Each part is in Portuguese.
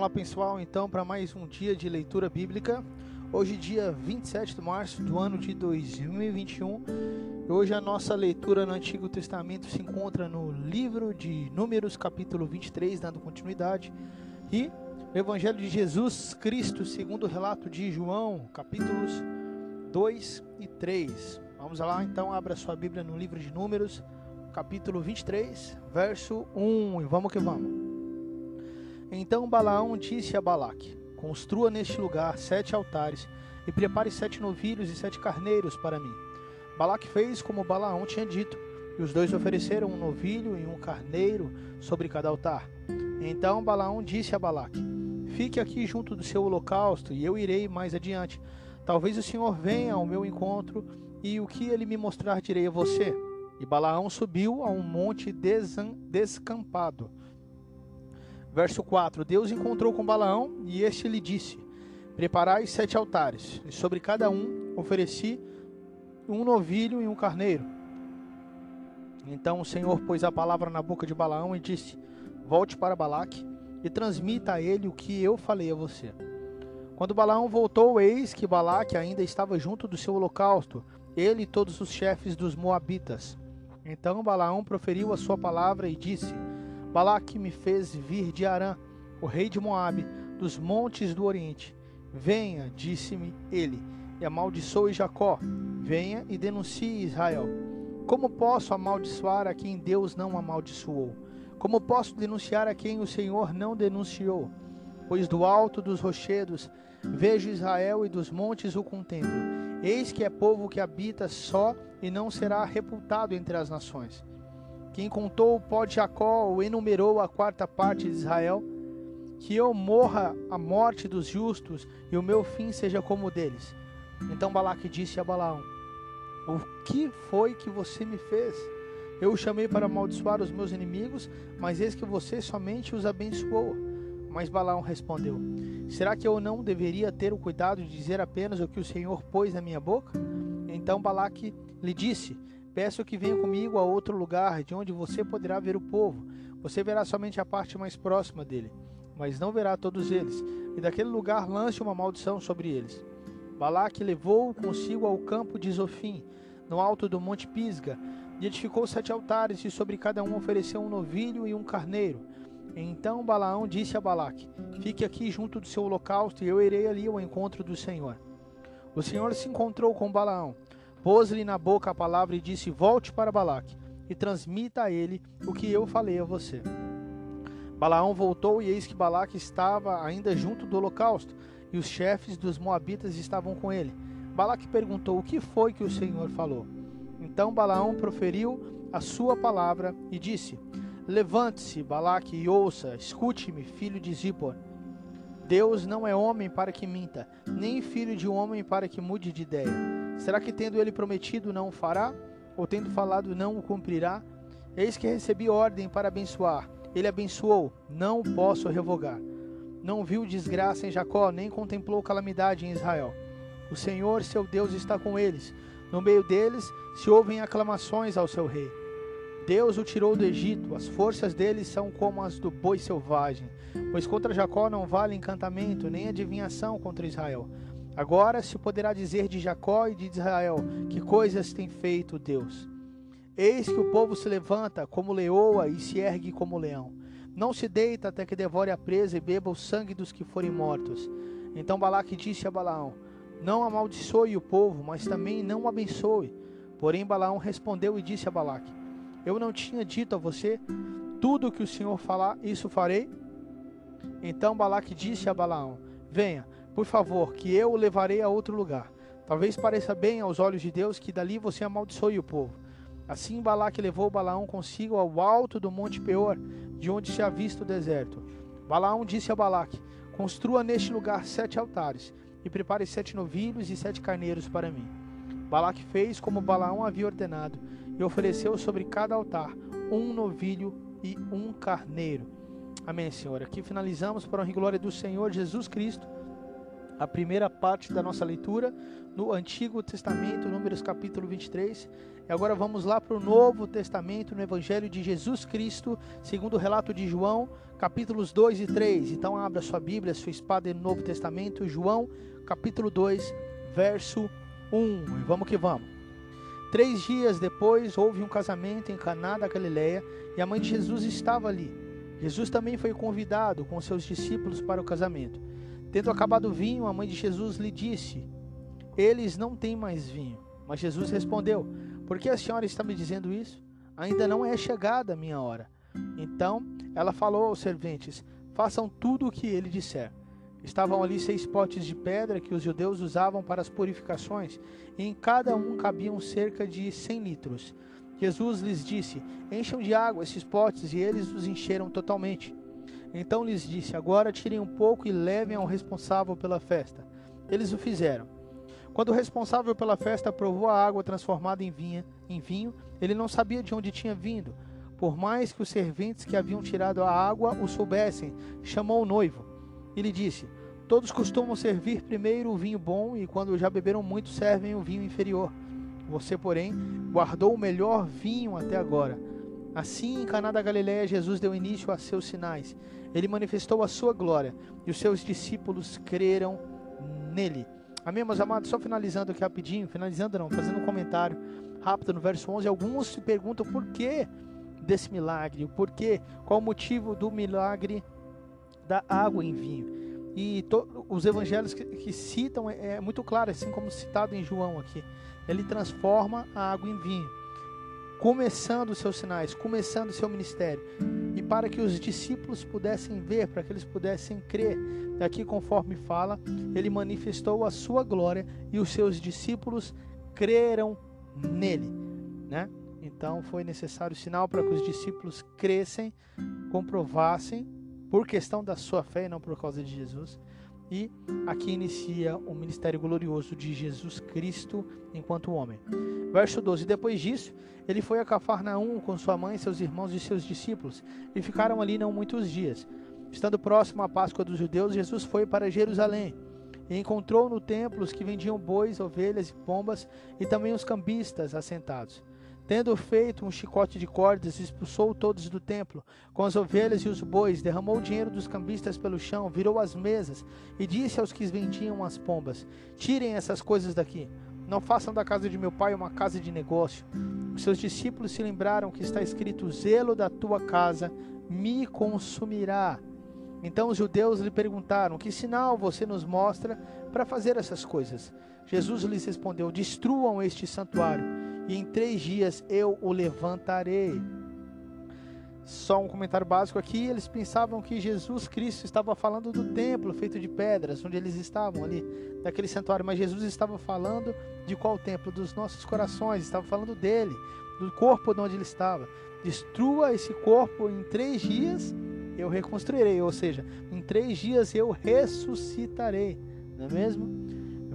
Vamos lá, pessoal, então, para mais um dia de leitura bíblica. Hoje, dia 27 de março do ano de 2021. Hoje, a nossa leitura no Antigo Testamento se encontra no livro de Números, capítulo 23, dando continuidade, e o Evangelho de Jesus Cristo, segundo o relato de João, capítulos 2 e 3. Vamos lá, então, abra sua Bíblia no livro de Números, capítulo 23, verso 1, e vamos que vamos. Então Balaão disse a Balaque: Construa neste lugar sete altares e prepare sete novilhos e sete carneiros para mim. Balaque fez como Balaão tinha dito, e os dois ofereceram um novilho e um carneiro sobre cada altar. Então Balaão disse a Balaque: Fique aqui junto do seu holocausto, e eu irei mais adiante Talvez o Senhor venha ao meu encontro e o que ele me mostrar direi a você. E Balaão subiu a um monte descampado. Verso 4: Deus encontrou com Balaão e este lhe disse: Preparai sete altares, e sobre cada um ofereci um novilho e um carneiro. Então o Senhor pôs a palavra na boca de Balaão e disse: Volte para Balaque e transmita a ele o que eu falei a você. Quando Balaão voltou, eis que Balaque ainda estava junto do seu holocausto, ele e todos os chefes dos Moabitas. Então Balaão proferiu a sua palavra e disse: Balaque me fez vir de Arã, o rei de Moabe, dos montes do Oriente. Venha, disse-me ele, e amaldiçoe Jacó. Venha e denuncie Israel. Como posso amaldiçoar a quem Deus não amaldiçoou? Como posso denunciar a quem o Senhor não denunciou? Pois do alto dos rochedos Vejo Israel e dos montes o contemplo. Eis que é povo que habita só e não será reputado entre as nações. Quem contou o pó de Jacó ou enumerou a quarta parte de Israel, que eu morra a morte dos justos e o meu fim seja como o deles. Então Balaque disse a Balaão: O que foi que você me fez? Eu o chamei para amaldiçoar os meus inimigos, mas eis que você somente os abençoou. Mas Balaão respondeu: Será que eu não deveria ter o cuidado de dizer apenas o que o Senhor pôs na minha boca? Então Balaque lhe disse: Peço que venha comigo a outro lugar, de onde você poderá ver o povo. Você verá somente a parte mais próxima dele, mas não verá todos eles. E daquele lugar lance uma maldição sobre eles. Balaque levou-o consigo ao campo de Zofim, no alto do monte Pisga, e edificou sete altares, e sobre cada um ofereceu um novilho e um carneiro. Então Balaão disse a Balaque: Fique aqui junto do seu holocausto, e eu irei ali ao encontro do Senhor. O Senhor se encontrou com Balaão, pôs-lhe na boca a palavra e disse: Volte para Balaque e transmita a ele o que eu falei a você. Balaão voltou e eis que Balaque estava ainda junto do holocausto e os chefes dos moabitas estavam com ele. Balaque perguntou: O que foi que o Senhor falou? Então Balaão proferiu a sua palavra e disse: Levante-se, Balaque, e ouça, escute-me, filho de Zippor. Deus não é homem para que minta, nem filho de homem para que mude de ideia. Será que tendo ele prometido não o fará? Ou tendo falado não o cumprirá? Eis que recebi ordem para abençoar. Ele abençoou, não posso revogar. Não viu desgraça em Jacó, nem contemplou calamidade em Israel. O Senhor, seu Deus, está com eles. No meio deles se ouvem aclamações ao seu rei. Deus o tirou do Egito, as forças dele são como as do boi selvagem. Pois contra Jacó não vale encantamento, nem adivinhação contra Israel. Agora se poderá dizer de Jacó e de Israel: que coisas tem feito Deus. Eis que o povo se levanta como leoa e se ergue como leão. Não se deita até que devore a presa e beba o sangue dos que forem mortos. Então Balaque disse a Balaão: Não amaldiçoe o povo, mas também não o abençoe. Porém Balaão respondeu e disse a Balaque: eu não tinha dito a você tudo o que o Senhor falar, isso farei? Então Balaque disse a Balaão: Venha, por favor, que eu o levarei a outro lugar. Talvez pareça bem aos olhos de Deus que dali você amaldiçoe o povo. Assim Balaque levou Balaão consigo ao alto do monte Peor, de onde se avista o deserto. Balaão disse a Balaque: Construa neste lugar sete altares, e prepare sete novilhos e sete carneiros para mim. Balaque fez como Balaão havia ordenado, e ofereceu sobre cada altar um novilho e um carneiro. Amém, Senhor. Aqui finalizamos para a glória do Senhor Jesus Cristo a primeira parte da nossa leitura no Antigo Testamento, Números capítulo 23. E agora vamos lá para o Novo Testamento, no Evangelho de Jesus Cristo, segundo o relato de João, capítulos 2 e 3. Então abra sua Bíblia, sua espada no Novo Testamento, João, capítulo 2, verso 1. E vamos que vamos. Três dias depois houve um casamento em Caná da Galileia e a mãe de Jesus estava ali. Jesus também foi convidado com seus discípulos para o casamento. Tendo acabado o vinho, a mãe de Jesus lhe disse: Eles não têm mais vinho. Mas Jesus respondeu: Por que a senhora está me dizendo isso? Ainda não é chegada a minha hora. Então ela falou aos serventes: Façam tudo o que ele disser. Estavam ali seis potes de pedra que os judeus usavam para as purificações, e em cada um cabiam cerca de cem litros. Jesus lhes disse: Encham de água esses potes, e eles os encheram totalmente. Então lhes disse: Agora tirem um pouco e levem ao responsável pela festa. Eles o fizeram. Quando o responsável pela festa provou a água transformada em, vinha, em vinho, ele não sabia de onde tinha vindo. Por mais que os serventes que haviam tirado a água o soubessem, chamou o noivo e lhe disse: Todos costumam servir primeiro o vinho bom, e quando já beberam muito, servem o vinho inferior. Você, porém, guardou o melhor vinho até agora. Assim, em Caná da Galiléia, Jesus deu início a seus sinais. Ele manifestou a sua glória, e os seus discípulos creram nele. Amém, meus amados? Só finalizando aqui rapidinho, finalizando não, fazendo um comentário rápido no verso 11. Alguns se perguntam por que desse milagre, o porquê, qual o motivo do milagre da água em vinho. E os evangelhos que, que citam é, é, muito claro, assim como citado em João aqui. Ele transforma a água em vinho, começando os seus sinais, começando o seu ministério. E para que os discípulos pudessem ver, para que eles pudessem crer, aqui conforme fala, ele manifestou a sua glória e os seus discípulos creram nele, né? Então foi necessário sinal para que os discípulos crescem, comprovassem, por questão da sua fé e não por causa de Jesus. E aqui inicia o ministério glorioso de Jesus Cristo enquanto homem. Verso 12: Depois disso, ele foi a Cafarnaum com sua mãe, seus irmãos e seus discípulos, e ficaram ali não muitos dias. Estando próximo à Páscoa dos judeus, Jesus foi para Jerusalém e encontrou no templo os que vendiam bois, ovelhas e pombas e também os cambistas assentados. Tendo feito um chicote de cordas, expulsou todos do templo, com as ovelhas e os bois, derramou o dinheiro dos cambistas pelo chão, virou as mesas e disse aos que vendiam as pombas: Tirem essas coisas daqui. Não façam da casa de meu pai uma casa de negócio. Os seus discípulos se lembraram que está escrito: O zelo da tua casa me consumirá. Então os judeus lhe perguntaram: Que sinal você nos mostra para fazer essas coisas? Jesus lhes respondeu: Destruam este santuário e em três dias eu o levantarei. Só um comentário básico aqui: eles pensavam que Jesus Cristo estava falando do templo feito de pedras, onde eles estavam ali, daquele santuário, mas Jesus estava falando de qual templo? Dos nossos corações, estava falando dele, do corpo de onde ele estava. Destrua esse corpo em três dias, eu reconstruirei, ou seja, em três dias eu ressuscitarei, não é mesmo?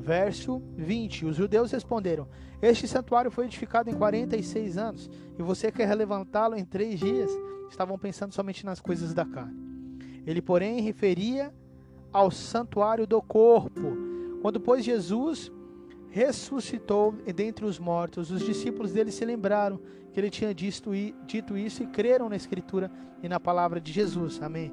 Verso 20: Os judeus responderam: Este santuário foi edificado em 46 anos e você quer levantá-lo em três dias? Estavam pensando somente nas coisas da carne. Ele, porém, referia ao santuário do corpo. Quando, pois, Jesus ressuscitou dentre os mortos, os discípulos dele se lembraram que ele tinha dito isso e creram na Escritura e na palavra de Jesus. Amém.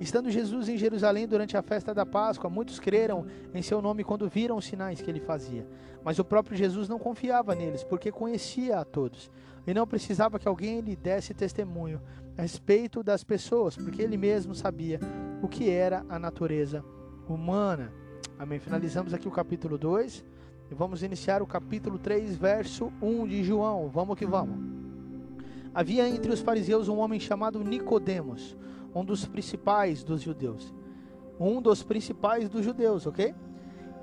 Estando Jesus em Jerusalém durante a festa da Páscoa, muitos creram em seu nome quando viram os sinais que ele fazia. Mas o próprio Jesus não confiava neles, porque conhecia a todos, e não precisava que alguém lhe desse testemunho a respeito das pessoas, porque ele mesmo sabia o que era a natureza humana. Amém. Finalizamos aqui o capítulo 2 e vamos iniciar o capítulo 3, verso 1 de João. Vamos que vamos. Havia entre os fariseus um homem chamado Nicodemos um dos principais dos judeus. Um dos principais dos judeus, ok?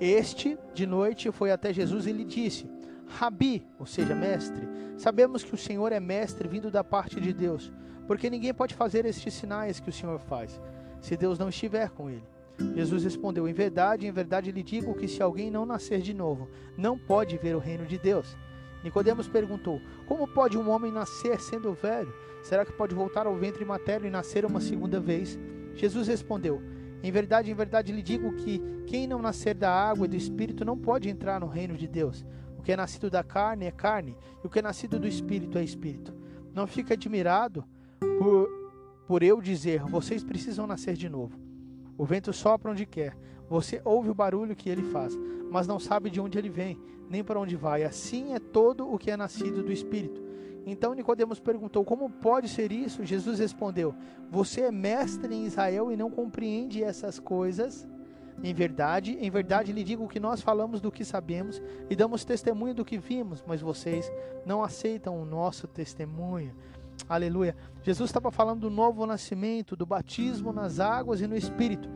Este, de noite, foi até Jesus e lhe disse: Rabi, ou seja, mestre, sabemos que o Senhor é mestre vindo da parte de Deus, porque ninguém pode fazer estes sinais que o Senhor faz, se Deus não estiver com ele. Jesus respondeu: Em verdade, em verdade lhe digo que se alguém não nascer de novo, não pode ver o reino de Deus. Nicodemos perguntou: Como pode um homem nascer sendo velho? Será que pode voltar ao ventre materno e nascer uma segunda vez? Jesus respondeu: Em verdade, em verdade lhe digo que quem não nascer da água e do espírito não pode entrar no reino de Deus. O que é nascido da carne é carne, e o que é nascido do espírito é espírito. Não fique admirado por, por eu dizer: Vocês precisam nascer de novo. O vento sopra onde quer, você ouve o barulho que ele faz, mas não sabe de onde ele vem, nem para onde vai. Assim é todo o que é nascido do espírito. Então Nicodemos perguntou: Como pode ser isso? Jesus respondeu: Você é mestre em Israel e não compreende essas coisas? Em verdade, em verdade lhe digo que nós falamos do que sabemos e damos testemunho do que vimos, mas vocês não aceitam o nosso testemunho. Aleluia. Jesus estava falando do novo nascimento, do batismo nas águas e no Espírito.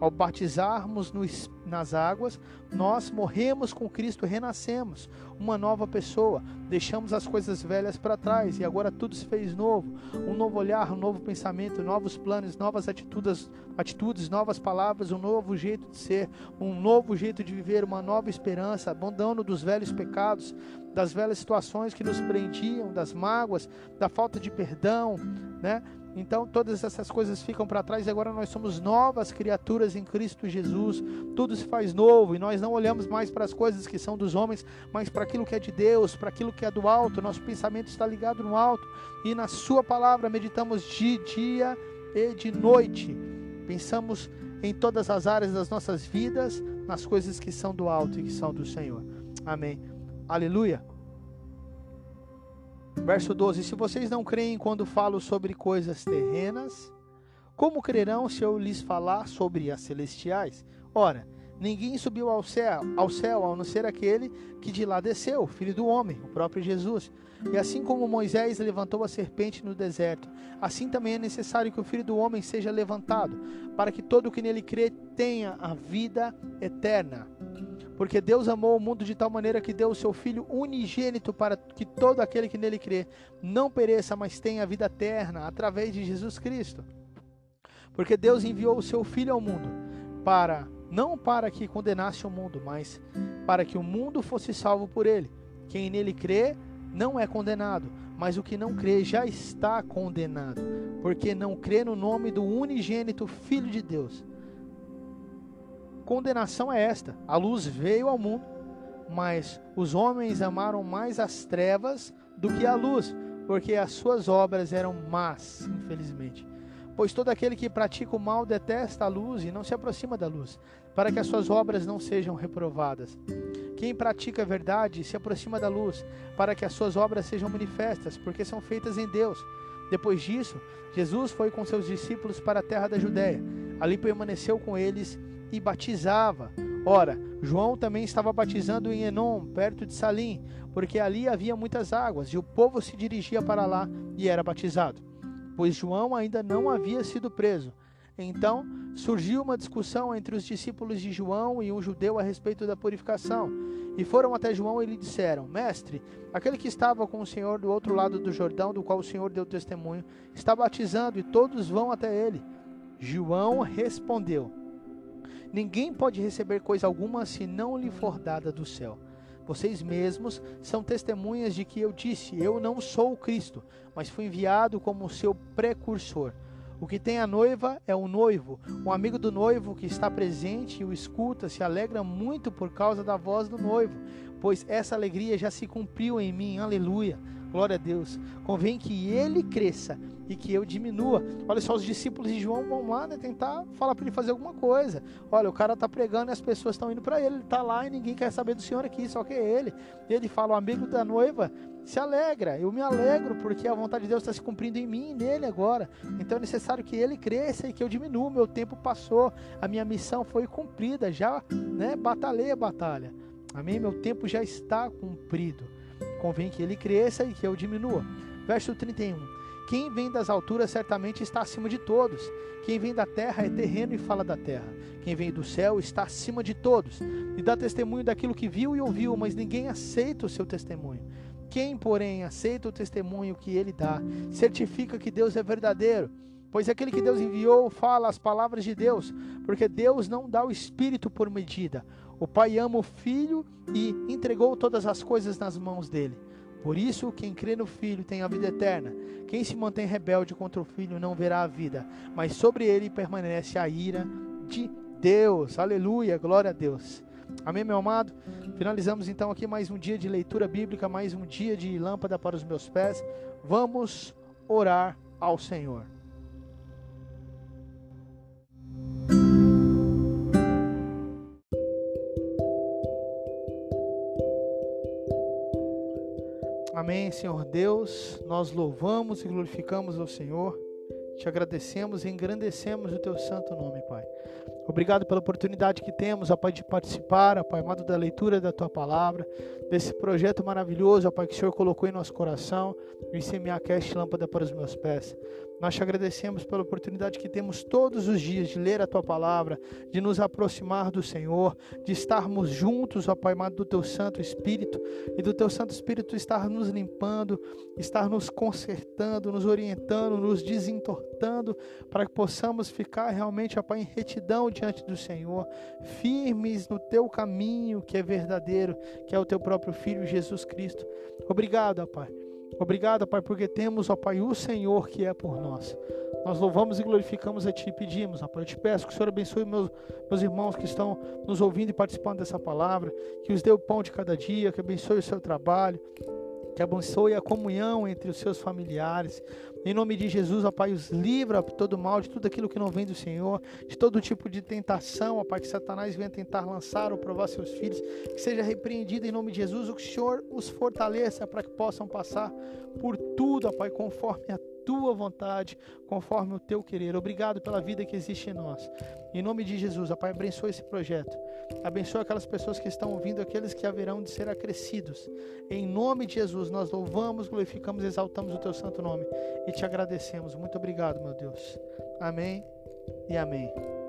Ao batizarmos no, nas águas, nós morremos com Cristo, renascemos, uma nova pessoa, deixamos as coisas velhas para trás e agora tudo se fez novo. Um novo olhar, um novo pensamento, novos planos, novas atitudes, atitudes, novas palavras, um novo jeito de ser, um novo jeito de viver, uma nova esperança, abandonando dos velhos pecados, das velhas situações que nos prendiam, das mágoas, da falta de perdão, né? Então todas essas coisas ficam para trás e agora nós somos novas criaturas em Cristo Jesus. Tudo se faz novo e nós não olhamos mais para as coisas que são dos homens, mas para aquilo que é de Deus, para aquilo que é do alto. Nosso pensamento está ligado no alto e na Sua palavra meditamos de dia e de noite. Pensamos em todas as áreas das nossas vidas, nas coisas que são do alto e que são do Senhor. Amém. Aleluia. Verso 12: Se vocês não creem quando falo sobre coisas terrenas, como crerão se eu lhes falar sobre as celestiais? Ora, ninguém subiu ao céu, ao céu, a não ser aquele que de lá desceu, filho do homem, o próprio Jesus. E assim como Moisés levantou a serpente no deserto, assim também é necessário que o filho do homem seja levantado, para que todo o que nele crê tenha a vida eterna. Porque Deus amou o mundo de tal maneira que deu o seu Filho unigênito para que todo aquele que nele crê não pereça, mas tenha vida eterna através de Jesus Cristo. Porque Deus enviou o seu Filho ao mundo para não para que condenasse o mundo, mas para que o mundo fosse salvo por ele. Quem nele crê não é condenado, mas o que não crê já está condenado, porque não crê no nome do unigênito Filho de Deus. Condenação é esta: a luz veio ao mundo, mas os homens amaram mais as trevas do que a luz, porque as suas obras eram más, infelizmente. Pois todo aquele que pratica o mal detesta a luz e não se aproxima da luz, para que as suas obras não sejam reprovadas. Quem pratica a verdade se aproxima da luz, para que as suas obras sejam manifestas, porque são feitas em Deus. Depois disso, Jesus foi com seus discípulos para a terra da Judéia. Ali permaneceu com eles e batizava. Ora, João também estava batizando em Enom, perto de Salim, porque ali havia muitas águas, e o povo se dirigia para lá e era batizado pois João ainda não havia sido preso. Então surgiu uma discussão entre os discípulos de João e um judeu a respeito da purificação. E foram até João e lhe disseram: Mestre, aquele que estava com o Senhor do outro lado do Jordão, do qual o Senhor deu testemunho, está batizando e todos vão até ele. João respondeu: Ninguém pode receber coisa alguma se não lhe for dada do céu. Vocês mesmos são testemunhas de que eu disse: Eu não sou o Cristo, mas fui enviado como seu precursor. O que tem a noiva é o noivo. Um amigo do noivo que está presente e o escuta se alegra muito por causa da voz do noivo, pois essa alegria já se cumpriu em mim. Aleluia. Glória a Deus. Convém que ele cresça e que eu diminua. Olha só, os discípulos de João vão lá né, tentar falar para ele fazer alguma coisa. Olha, o cara está pregando e as pessoas estão indo para ele. Ele está lá e ninguém quer saber do Senhor aqui, só que é ele. Ele fala: o amigo da noiva se alegra. Eu me alegro porque a vontade de Deus está se cumprindo em mim e nele agora. Então é necessário que ele cresça e que eu diminua. Meu tempo passou, a minha missão foi cumprida. Já né, batalhei a batalha. Amém? Meu tempo já está cumprido. Convém que ele cresça e que eu diminua. Verso 31. Quem vem das alturas certamente está acima de todos. Quem vem da terra é terreno e fala da terra. Quem vem do céu está acima de todos e dá testemunho daquilo que viu e ouviu, mas ninguém aceita o seu testemunho. Quem, porém, aceita o testemunho que ele dá, certifica que Deus é verdadeiro. Pois aquele que Deus enviou fala as palavras de Deus, porque Deus não dá o espírito por medida. O Pai ama o Filho e entregou todas as coisas nas mãos dele. Por isso, quem crê no Filho tem a vida eterna. Quem se mantém rebelde contra o Filho não verá a vida, mas sobre ele permanece a ira de Deus. Aleluia, glória a Deus. Amém, meu amado? Finalizamos então aqui mais um dia de leitura bíblica, mais um dia de lâmpada para os meus pés. Vamos orar ao Senhor. Amém, Senhor Deus. Nós louvamos e glorificamos ao Senhor. Te agradecemos e engrandecemos o teu santo nome, Pai. Obrigado pela oportunidade que temos, ó Pai, de participar, ó Pai, amado, da leitura da Tua Palavra, desse projeto maravilhoso, ó Pai, que o Senhor colocou em nosso coração, o ICMA-Cast Lâmpada para os meus pés. Nós te agradecemos pela oportunidade que temos todos os dias de ler a Tua Palavra, de nos aproximar do Senhor, de estarmos juntos, ó Pai, amado, do Teu Santo Espírito, e do Teu Santo Espírito estar nos limpando, estar nos consertando, nos orientando, nos desentortando, para que possamos ficar realmente, ó Pai, em retidão diante do Senhor, firmes no teu caminho que é verdadeiro, que é o teu próprio Filho Jesus Cristo. Obrigado, ó Pai. Obrigado, Pai, porque temos, ó Pai, o Senhor que é por nós. Nós louvamos e glorificamos a Ti e pedimos, ó Pai. Eu te peço que o Senhor abençoe meus, meus irmãos que estão nos ouvindo e participando dessa palavra, que os dê o pão de cada dia, que abençoe o seu trabalho, que abençoe a comunhão entre os seus familiares. Em nome de Jesus, ó Pai, os livra de todo mal, de tudo aquilo que não vem do Senhor, de todo tipo de tentação, ó Pai, que Satanás venha tentar lançar ou provar seus filhos, que seja repreendido em nome de Jesus, o Senhor os fortaleça para que possam passar por tudo, ó Pai, conforme a tua vontade, conforme o teu querer. Obrigado pela vida que existe em nós. Em nome de Jesus, ó Pai, abençoe esse projeto. Abençoe aquelas pessoas que estão ouvindo, aqueles que haverão de ser acrescidos. Em nome de Jesus, nós louvamos, glorificamos, exaltamos o teu santo nome e te agradecemos. Muito obrigado, meu Deus. Amém e amém.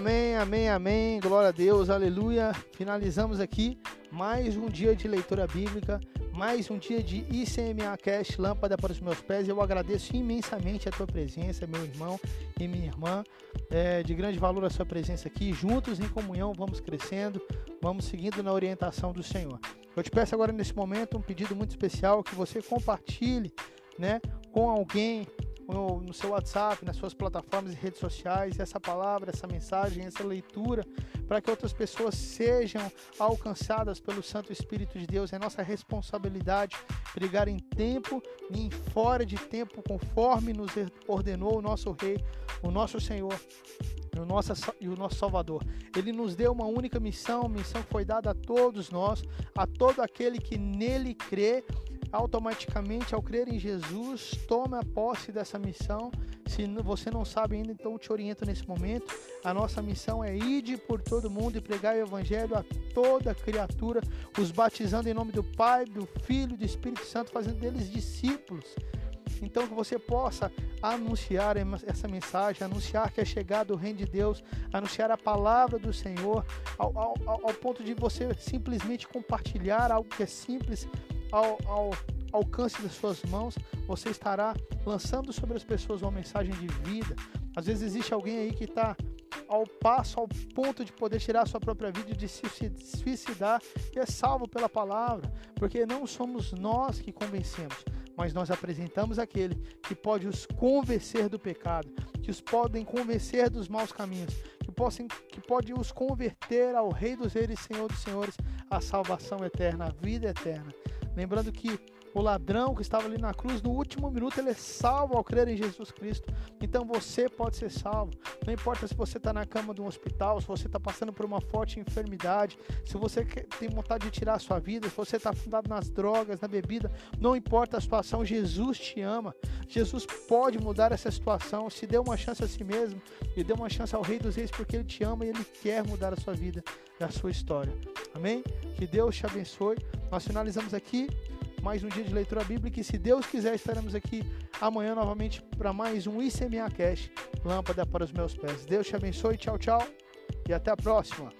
Amém, amém, amém. Glória a Deus, aleluia. Finalizamos aqui mais um dia de leitura bíblica, mais um dia de ICMA Cash, lâmpada para os meus pés. Eu agradeço imensamente a tua presença, meu irmão e minha irmã. É de grande valor a sua presença aqui. Juntos em comunhão, vamos crescendo, vamos seguindo na orientação do Senhor. Eu te peço agora nesse momento um pedido muito especial que você compartilhe, né, com alguém no, no seu WhatsApp, nas suas plataformas e redes sociais, essa palavra, essa mensagem, essa leitura, para que outras pessoas sejam alcançadas pelo Santo Espírito de Deus. É nossa responsabilidade pregar em tempo e em fora de tempo, conforme nos ordenou o nosso Rei, o nosso Senhor o nosso, e o nosso Salvador. Ele nos deu uma única missão, missão que foi dada a todos nós, a todo aquele que nele crê automaticamente ao crer em Jesus, tome a posse dessa missão. Se você não sabe ainda, então eu te oriento nesse momento. A nossa missão é ir por todo mundo e pregar o evangelho a toda criatura, os batizando em nome do Pai, do Filho e do Espírito Santo, fazendo deles discípulos. Então que você possa anunciar essa mensagem, anunciar que é chegado o reino de Deus, anunciar a palavra do Senhor, ao, ao, ao ponto de você simplesmente compartilhar algo que é simples, ao, ao alcance das suas mãos, você estará lançando sobre as pessoas uma mensagem de vida. Às vezes existe alguém aí que está ao passo, ao ponto de poder tirar a sua própria vida de se suicidar e é salvo pela palavra, porque não somos nós que convencemos, mas nós apresentamos aquele que pode os convencer do pecado, que os podem convencer dos maus caminhos, que, possam, que pode os converter ao Rei dos Reis Senhor dos Senhores, a salvação eterna, a vida eterna. Lembrando que o ladrão que estava ali na cruz, no último minuto ele é salvo ao crer em Jesus Cristo. Então você pode ser salvo. Não importa se você está na cama de um hospital, se você está passando por uma forte enfermidade, se você tem vontade de tirar a sua vida, se você está fundado nas drogas, na bebida, não importa a situação, Jesus te ama. Jesus pode mudar essa situação. Se deu uma chance a si mesmo e deu uma chance ao Rei dos Reis porque ele te ama e ele quer mudar a sua vida a sua história. Amém? Que Deus te abençoe. Nós finalizamos aqui mais um dia de leitura bíblica e se Deus quiser estaremos aqui amanhã novamente para mais um ICMA Cash, lâmpada para os meus pés. Deus te abençoe, tchau, tchau e até a próxima.